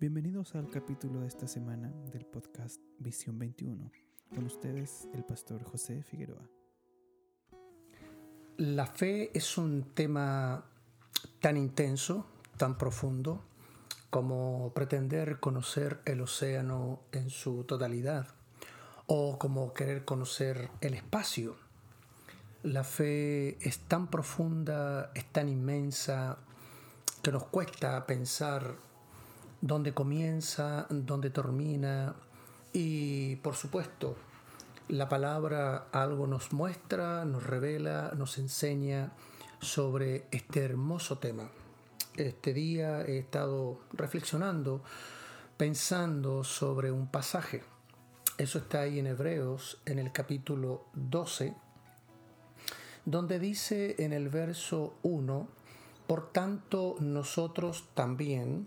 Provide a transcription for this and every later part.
Bienvenidos al capítulo de esta semana del podcast Visión 21. Con ustedes el pastor José Figueroa. La fe es un tema tan intenso, tan profundo, como pretender conocer el océano en su totalidad o como querer conocer el espacio. La fe es tan profunda, es tan inmensa, que nos cuesta pensar dónde comienza, dónde termina y por supuesto la palabra algo nos muestra, nos revela, nos enseña sobre este hermoso tema. Este día he estado reflexionando, pensando sobre un pasaje. Eso está ahí en Hebreos, en el capítulo 12, donde dice en el verso 1, por tanto nosotros también,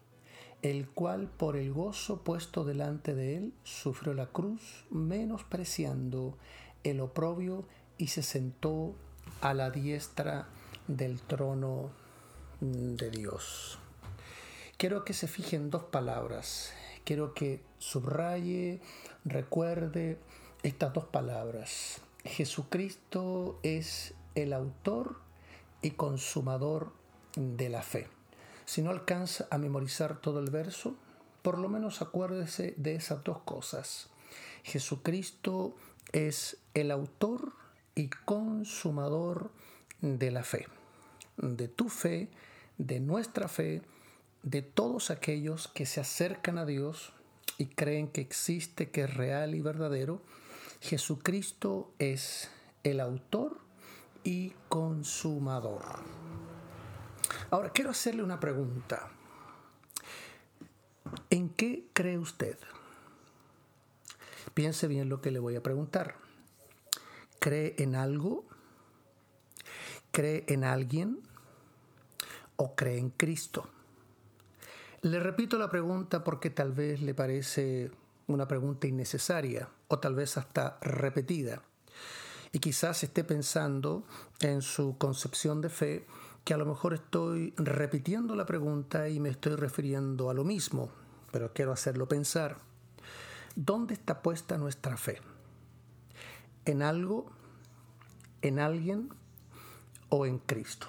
el cual por el gozo puesto delante de él sufrió la cruz, menospreciando el oprobio y se sentó a la diestra del trono de Dios. Quiero que se fijen dos palabras. Quiero que subraye, recuerde estas dos palabras. Jesucristo es el autor y consumador de la fe. Si no alcanza a memorizar todo el verso, por lo menos acuérdese de esas dos cosas. Jesucristo es el autor y consumador de la fe, de tu fe, de nuestra fe, de todos aquellos que se acercan a Dios y creen que existe, que es real y verdadero. Jesucristo es el autor y consumador. Ahora, quiero hacerle una pregunta. ¿En qué cree usted? Piense bien lo que le voy a preguntar. ¿Cree en algo? ¿Cree en alguien? ¿O cree en Cristo? Le repito la pregunta porque tal vez le parece una pregunta innecesaria o tal vez hasta repetida. Y quizás esté pensando en su concepción de fe que a lo mejor estoy repitiendo la pregunta y me estoy refiriendo a lo mismo, pero quiero hacerlo pensar. ¿Dónde está puesta nuestra fe? ¿En algo, en alguien o en Cristo?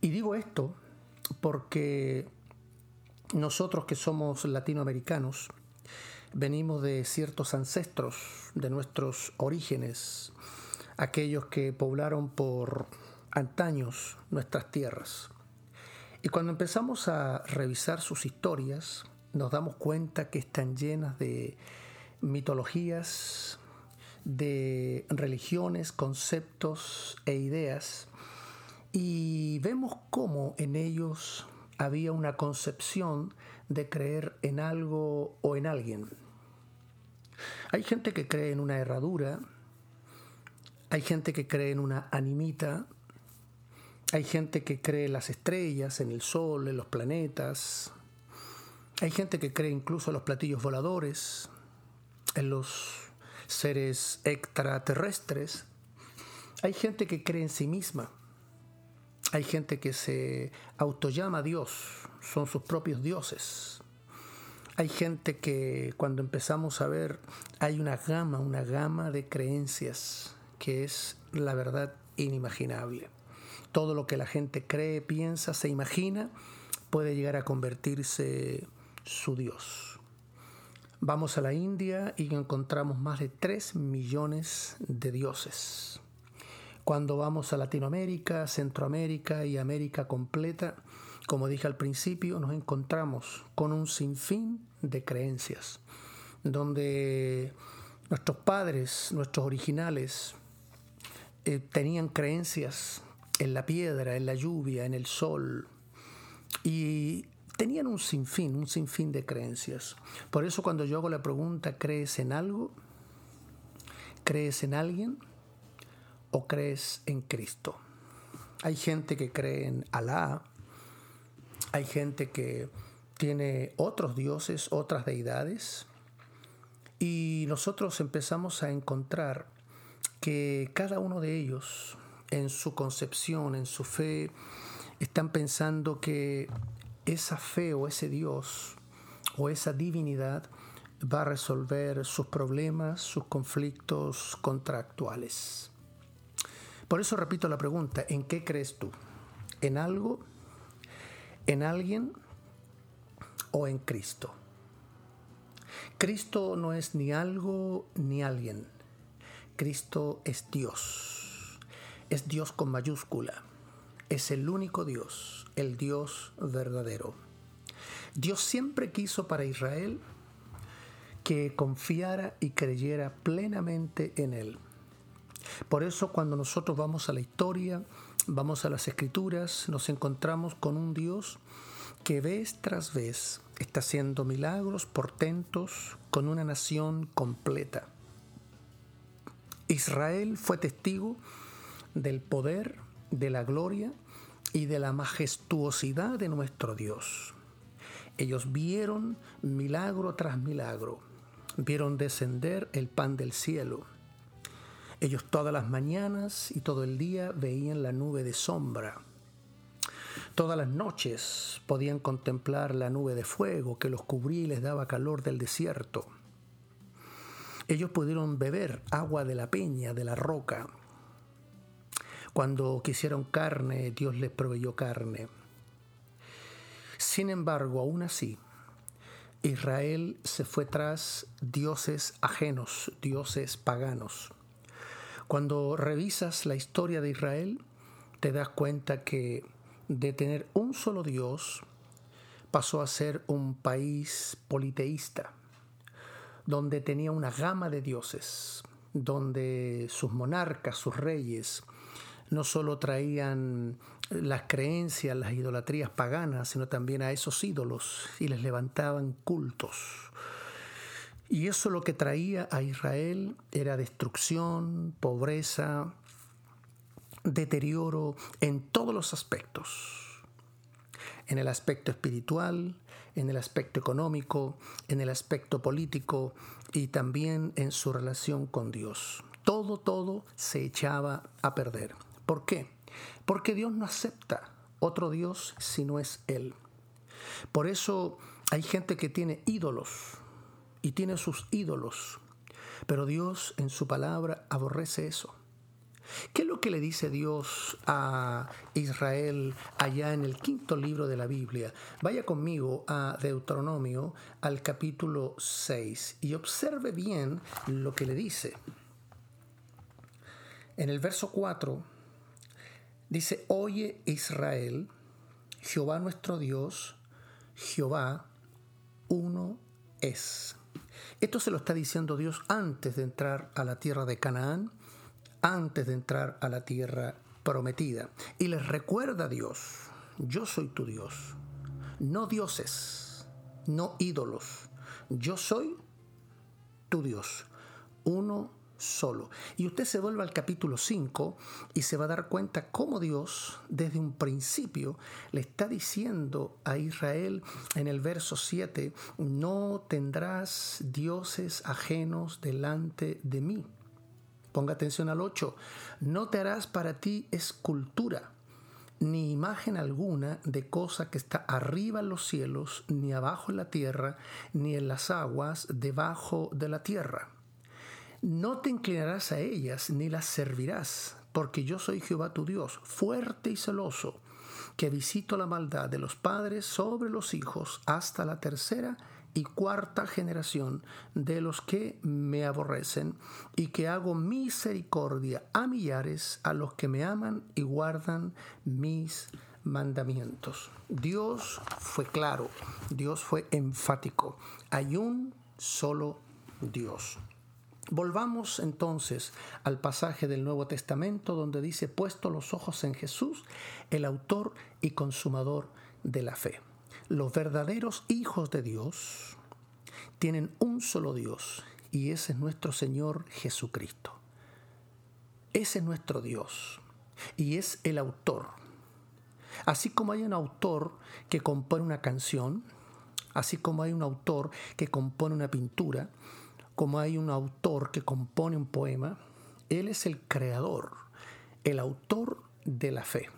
Y digo esto porque nosotros que somos latinoamericanos, venimos de ciertos ancestros, de nuestros orígenes, aquellos que poblaron por antaños nuestras tierras. Y cuando empezamos a revisar sus historias, nos damos cuenta que están llenas de mitologías, de religiones, conceptos e ideas, y vemos cómo en ellos había una concepción de creer en algo o en alguien. Hay gente que cree en una herradura, hay gente que cree en una animita, hay gente que cree en las estrellas, en el sol, en los planetas. Hay gente que cree incluso en los platillos voladores, en los seres extraterrestres. Hay gente que cree en sí misma. Hay gente que se autollama Dios, son sus propios dioses. Hay gente que cuando empezamos a ver hay una gama, una gama de creencias que es la verdad inimaginable todo lo que la gente cree, piensa, se imagina, puede llegar a convertirse su Dios. Vamos a la India y encontramos más de 3 millones de dioses. Cuando vamos a Latinoamérica, Centroamérica y América completa, como dije al principio, nos encontramos con un sinfín de creencias, donde nuestros padres, nuestros originales, eh, tenían creencias en la piedra, en la lluvia, en el sol. Y tenían un sinfín, un sinfín de creencias. Por eso cuando yo hago la pregunta, ¿crees en algo? ¿Crees en alguien? ¿O crees en Cristo? Hay gente que cree en Alá, hay gente que tiene otros dioses, otras deidades, y nosotros empezamos a encontrar que cada uno de ellos, en su concepción, en su fe, están pensando que esa fe o ese Dios o esa divinidad va a resolver sus problemas, sus conflictos contractuales. Por eso repito la pregunta, ¿en qué crees tú? ¿En algo? ¿En alguien? ¿O en Cristo? Cristo no es ni algo ni alguien. Cristo es Dios. Es Dios con mayúscula. Es el único Dios, el Dios verdadero. Dios siempre quiso para Israel que confiara y creyera plenamente en Él. Por eso cuando nosotros vamos a la historia, vamos a las escrituras, nos encontramos con un Dios que vez tras vez está haciendo milagros, portentos, con una nación completa. Israel fue testigo del poder, de la gloria y de la majestuosidad de nuestro Dios. Ellos vieron milagro tras milagro, vieron descender el pan del cielo. Ellos todas las mañanas y todo el día veían la nube de sombra. Todas las noches podían contemplar la nube de fuego que los cubría y les daba calor del desierto. Ellos pudieron beber agua de la peña, de la roca. Cuando quisieron carne, Dios les proveyó carne. Sin embargo, aún así, Israel se fue tras dioses ajenos, dioses paganos. Cuando revisas la historia de Israel, te das cuenta que de tener un solo Dios pasó a ser un país politeísta, donde tenía una gama de dioses, donde sus monarcas, sus reyes, no solo traían las creencias, las idolatrías paganas, sino también a esos ídolos y les levantaban cultos. Y eso lo que traía a Israel era destrucción, pobreza, deterioro en todos los aspectos. En el aspecto espiritual, en el aspecto económico, en el aspecto político y también en su relación con Dios. Todo, todo se echaba a perder. ¿Por qué? Porque Dios no acepta otro Dios si no es Él. Por eso hay gente que tiene ídolos y tiene sus ídolos, pero Dios en su palabra aborrece eso. ¿Qué es lo que le dice Dios a Israel allá en el quinto libro de la Biblia? Vaya conmigo a Deuteronomio al capítulo 6 y observe bien lo que le dice. En el verso 4 Dice, oye Israel, Jehová nuestro Dios, Jehová uno es. Esto se lo está diciendo Dios antes de entrar a la tierra de Canaán, antes de entrar a la tierra prometida. Y les recuerda Dios, yo soy tu Dios, no dioses, no ídolos, yo soy tu Dios, uno solo. Y usted se vuelve al capítulo 5 y se va a dar cuenta cómo Dios desde un principio le está diciendo a Israel en el verso 7, no tendrás dioses ajenos delante de mí. Ponga atención al 8, no te harás para ti escultura ni imagen alguna de cosa que está arriba en los cielos, ni abajo en la tierra, ni en las aguas debajo de la tierra no te inclinarás a ellas ni las servirás, porque yo soy Jehová tu Dios, fuerte y celoso, que visito la maldad de los padres sobre los hijos hasta la tercera y cuarta generación de los que me aborrecen, y que hago misericordia a millares a los que me aman y guardan mis mandamientos. Dios fue claro, Dios fue enfático. Hay un solo Dios. Volvamos entonces al pasaje del Nuevo Testamento donde dice, puesto los ojos en Jesús, el autor y consumador de la fe. Los verdaderos hijos de Dios tienen un solo Dios y ese es nuestro Señor Jesucristo. Ese es nuestro Dios y es el autor. Así como hay un autor que compone una canción, así como hay un autor que compone una pintura, como hay un autor que compone un poema, Él es el creador, el autor de la fe.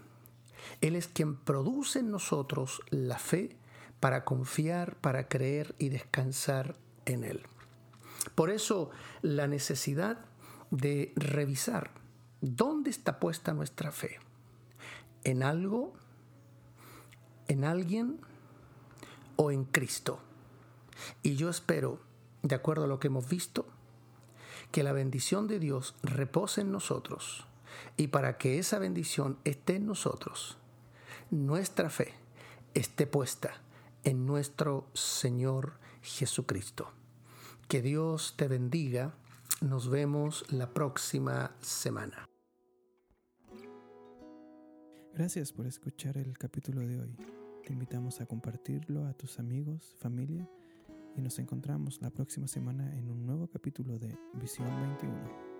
Él es quien produce en nosotros la fe para confiar, para creer y descansar en Él. Por eso la necesidad de revisar dónde está puesta nuestra fe. ¿En algo? ¿En alguien? ¿O en Cristo? Y yo espero, de acuerdo a lo que hemos visto, que la bendición de Dios repose en nosotros y para que esa bendición esté en nosotros, nuestra fe esté puesta en nuestro Señor Jesucristo. Que Dios te bendiga. Nos vemos la próxima semana. Gracias por escuchar el capítulo de hoy. Te invitamos a compartirlo a tus amigos, familia y nos encontramos la próxima semana en un nuevo capítulo de Visión 21.